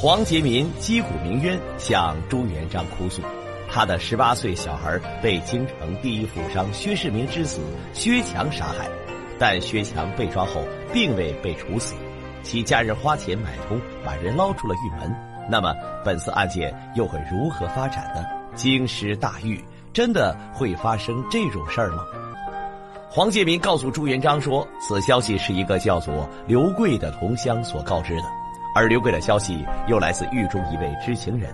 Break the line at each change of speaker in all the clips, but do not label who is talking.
黄杰民击鼓鸣冤，向朱元璋哭诉，他的十八岁小孩被京城第一富商薛世明之子薛强杀害，但薛强被抓后并未被处死，其家人花钱买通把人捞出了狱门。那么本次案件又会如何发展呢？京师大狱真的会发生这种事儿吗？黄杰民告诉朱元璋说，此消息是一个叫做刘贵的同乡所告知的。而刘贵的消息又来自狱中一位知情人，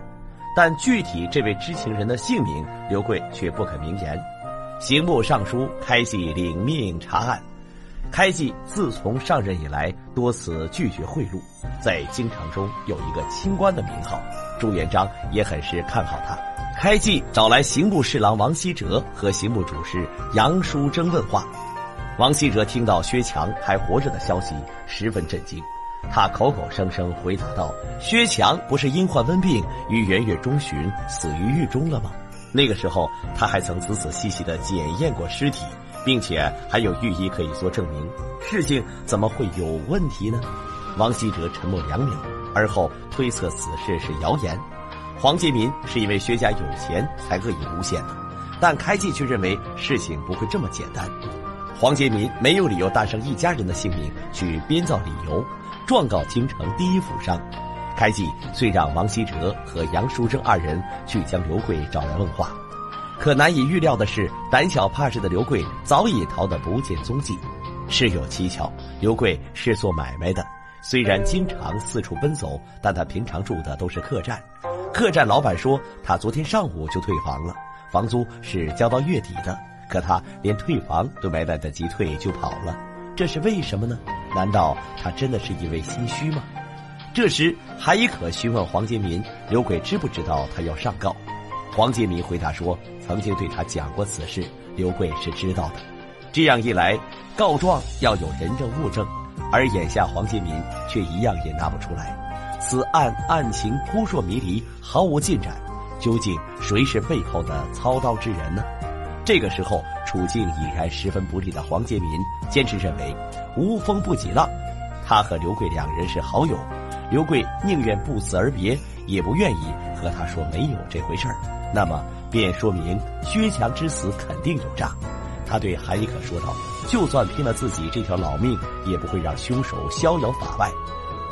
但具体这位知情人的姓名，刘贵却不肯明言。刑部尚书开济领命查案，开济自从上任以来多次拒绝贿赂，在京城中有一个清官的名号，朱元璋也很是看好他。开济找来刑部侍郎王希哲和刑部主事杨叔征问话，王希哲听到薛强还活着的消息，十分震惊。他口口声声回答道：“薛强不是因患瘟病于元月中旬死于狱中了吗？那个时候他还曾仔仔细细的检验过尸体，并且还有御医可以做证明。事情怎么会有问题呢？”王希哲沉默两秒，而后推测此事是谣言。黄杰民是因为薛家有钱才恶意诬陷的，但开济却认为事情不会这么简单。黄杰民没有理由搭上一家人的性命去编造理由。状告京城第一富商，开济遂让王希哲和杨淑珍二人去将刘贵找来问话，可难以预料的是，胆小怕事的刘贵早已逃得不见踪迹。事有蹊跷，刘贵是做买卖的，虽然经常四处奔走，但他平常住的都是客栈。客栈老板说，他昨天上午就退房了，房租是交到月底的，可他连退房都没来得及退就跑了，这是为什么呢？难道他真的是一位心虚吗？这时，韩一可询问黄杰民：“刘贵知不知道他要上告？”黄杰民回答说：“曾经对他讲过此事，刘贵是知道的。”这样一来，告状要有人证物证，而眼下黄杰民却一样也拿不出来。此案案情扑朔迷离，毫无进展。究竟谁是背后的操刀之人呢？这个时候，处境已然十分不利的黄杰民坚持认为，无风不起浪。他和刘贵两人是好友，刘贵宁愿不辞而别，也不愿意和他说没有这回事儿。那么，便说明薛强之死肯定有诈。他对韩一可说道：“就算拼了自己这条老命，也不会让凶手逍遥法外。”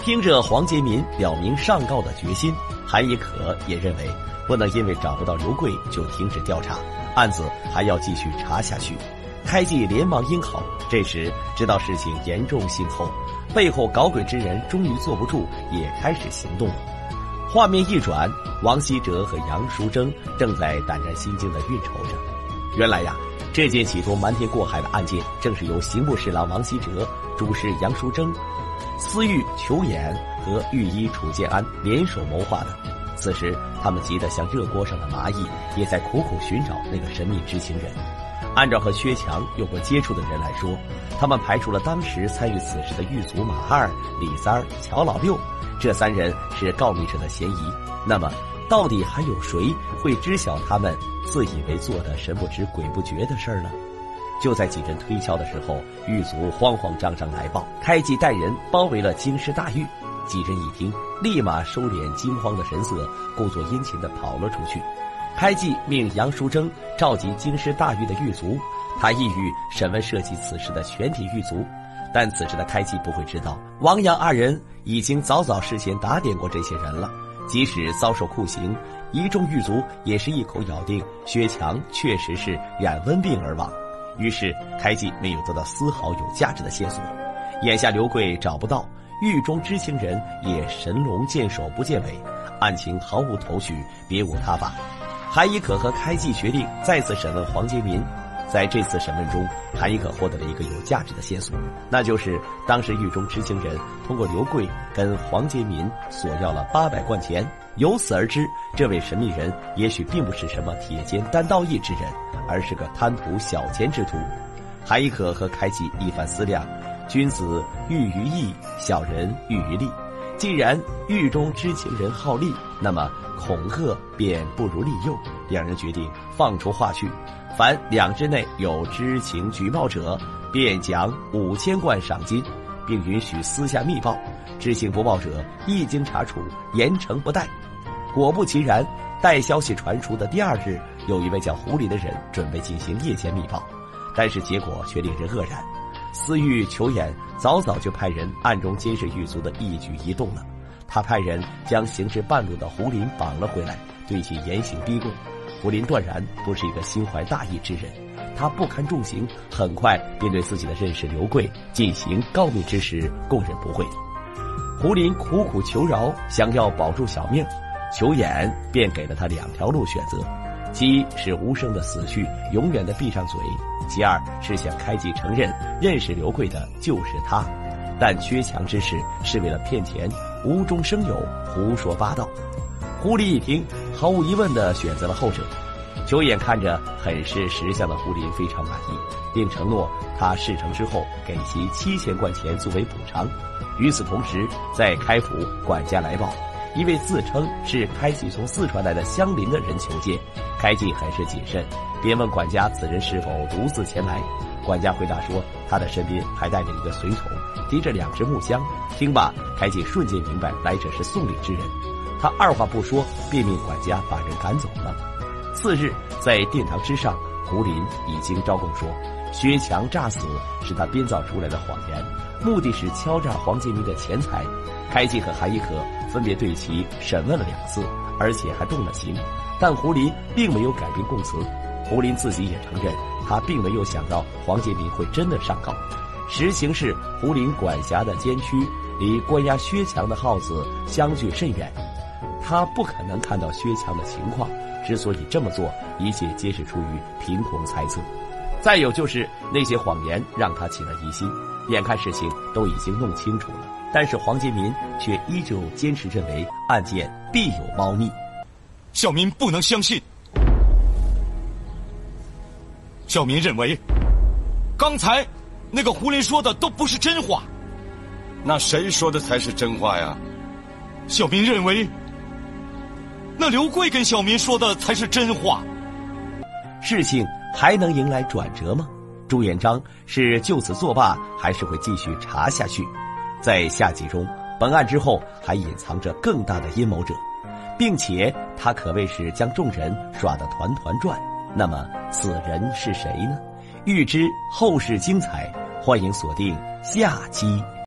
听着黄杰民表明上告的决心，韩一可也认为不能因为找不到刘贵就停止调查。案子还要继续查下去，开济连忙应好。这时知道事情严重性后，背后搞鬼之人终于坐不住，也开始行动了。画面一转，王希哲和杨淑珍正在胆战心惊的运筹着。原来呀，这件企图瞒天过海的案件，正是由刑部侍郎王希哲、主事杨淑珍、司狱裘衍和御医楚建安联手谋划的。此时，他们急得像热锅上的蚂蚁，也在苦苦寻找那个神秘知情人。按照和薛强有过接触的人来说，他们排除了当时参与此事的狱卒马二、李三、乔老六，这三人是告密者的嫌疑。那么，到底还有谁会知晓他们自以为做的神不知鬼不觉的事儿呢？就在几人推敲的时候，狱卒慌慌张张来报，开济带人包围了京师大狱。几人一听，立马收敛惊慌的神色，故作殷勤地跑了出去。开济命杨淑珍召集京师大狱的狱卒，他意欲审问涉及此事的全体狱卒。但此时的开济不会知道，王杨二人已经早早事先打点过这些人了。即使遭受酷刑，一众狱卒也是一口咬定薛强确实是染瘟病而亡。于是开济没有得到丝毫有价值的线索。眼下刘贵找不到。狱中知情人也神龙见首不见尾，案情毫无头绪，别无他法。韩一可和开济决定再次审问黄杰民。在这次审问中，韩一可获得了一个有价值的线索，那就是当时狱中知情人通过刘贵跟黄杰民索要了八百贯钱。由此而知，这位神秘人也许并不是什么铁肩担道义之人，而是个贪图小钱之徒。韩一可和开济一番思量。君子喻于义，小人喻于利。既然狱中知情人好利，那么恐吓便不如利诱。两人决定放出话去：凡两日内有知情举报者，便奖五千贯赏金，并允许私下密报。知情不报者一经查处，严惩不贷。果不其然，待消息传出的第二日，有一位叫胡林的人准备进行夜间密报，但是结果却令人愕然。司狱裘衍早早就派人暗中监视狱卒的一举一动了。他派人将行至半路的胡林绑了回来，对其严刑逼供。胡林断然不是一个心怀大义之人，他不堪重刑，很快便对自己的认识刘贵进行告密之时供认不讳。胡林苦苦求饶，想要保住小命。裘衍便给了他两条路选择：其一是无声的死去，永远的闭上嘴；其二是想开济承认认识刘贵的就是他。但缺强之事是为了骗钱，无中生有，胡说八道。狐狸一听，毫无疑问地选择了后者。裘衍看着很是识相的胡林，非常满意，并承诺他事成之后给其七千贯钱作为补偿。与此同时，在开府，管家来报。一位自称是开济从四川来的乡邻的人求见，开济很是谨慎，便问管家此人是否独自前来。管家回答说，他的身边还带着一个随从，提着两只木箱。听罢，开济瞬间明白来者是送礼之人，他二话不说，便命管家把人赶走了。次日，在殿堂之上，胡林已经招供说，薛强诈死是他编造出来的谎言，目的是敲诈黄建民的钱财。开济和韩一可分别对其审问了两次，而且还动了刑，但胡林并没有改变供词。胡林自己也承认，他并没有想到黄建民会真的上告。实情是，胡林管辖的监区离关押薛强的号子相距甚远，他不可能看到薛强的情况。之所以这么做，一切皆是出于凭空猜测。再有就是那些谎言让他起了疑心，眼看事情都已经弄清楚了。但是黄杰民却依旧坚持认为案件必有猫腻，
小民不能相信。小民认为，刚才那个胡林说的都不是真话。
那谁说的才是真话呀？
小民认为，那刘贵跟小民说的才是真话。
事情还能迎来转折吗？朱元璋是就此作罢，还是会继续查下去？在下集中，本案之后还隐藏着更大的阴谋者，并且他可谓是将众人耍得团团转。那么此人是谁呢？欲知后事精彩，欢迎锁定下期。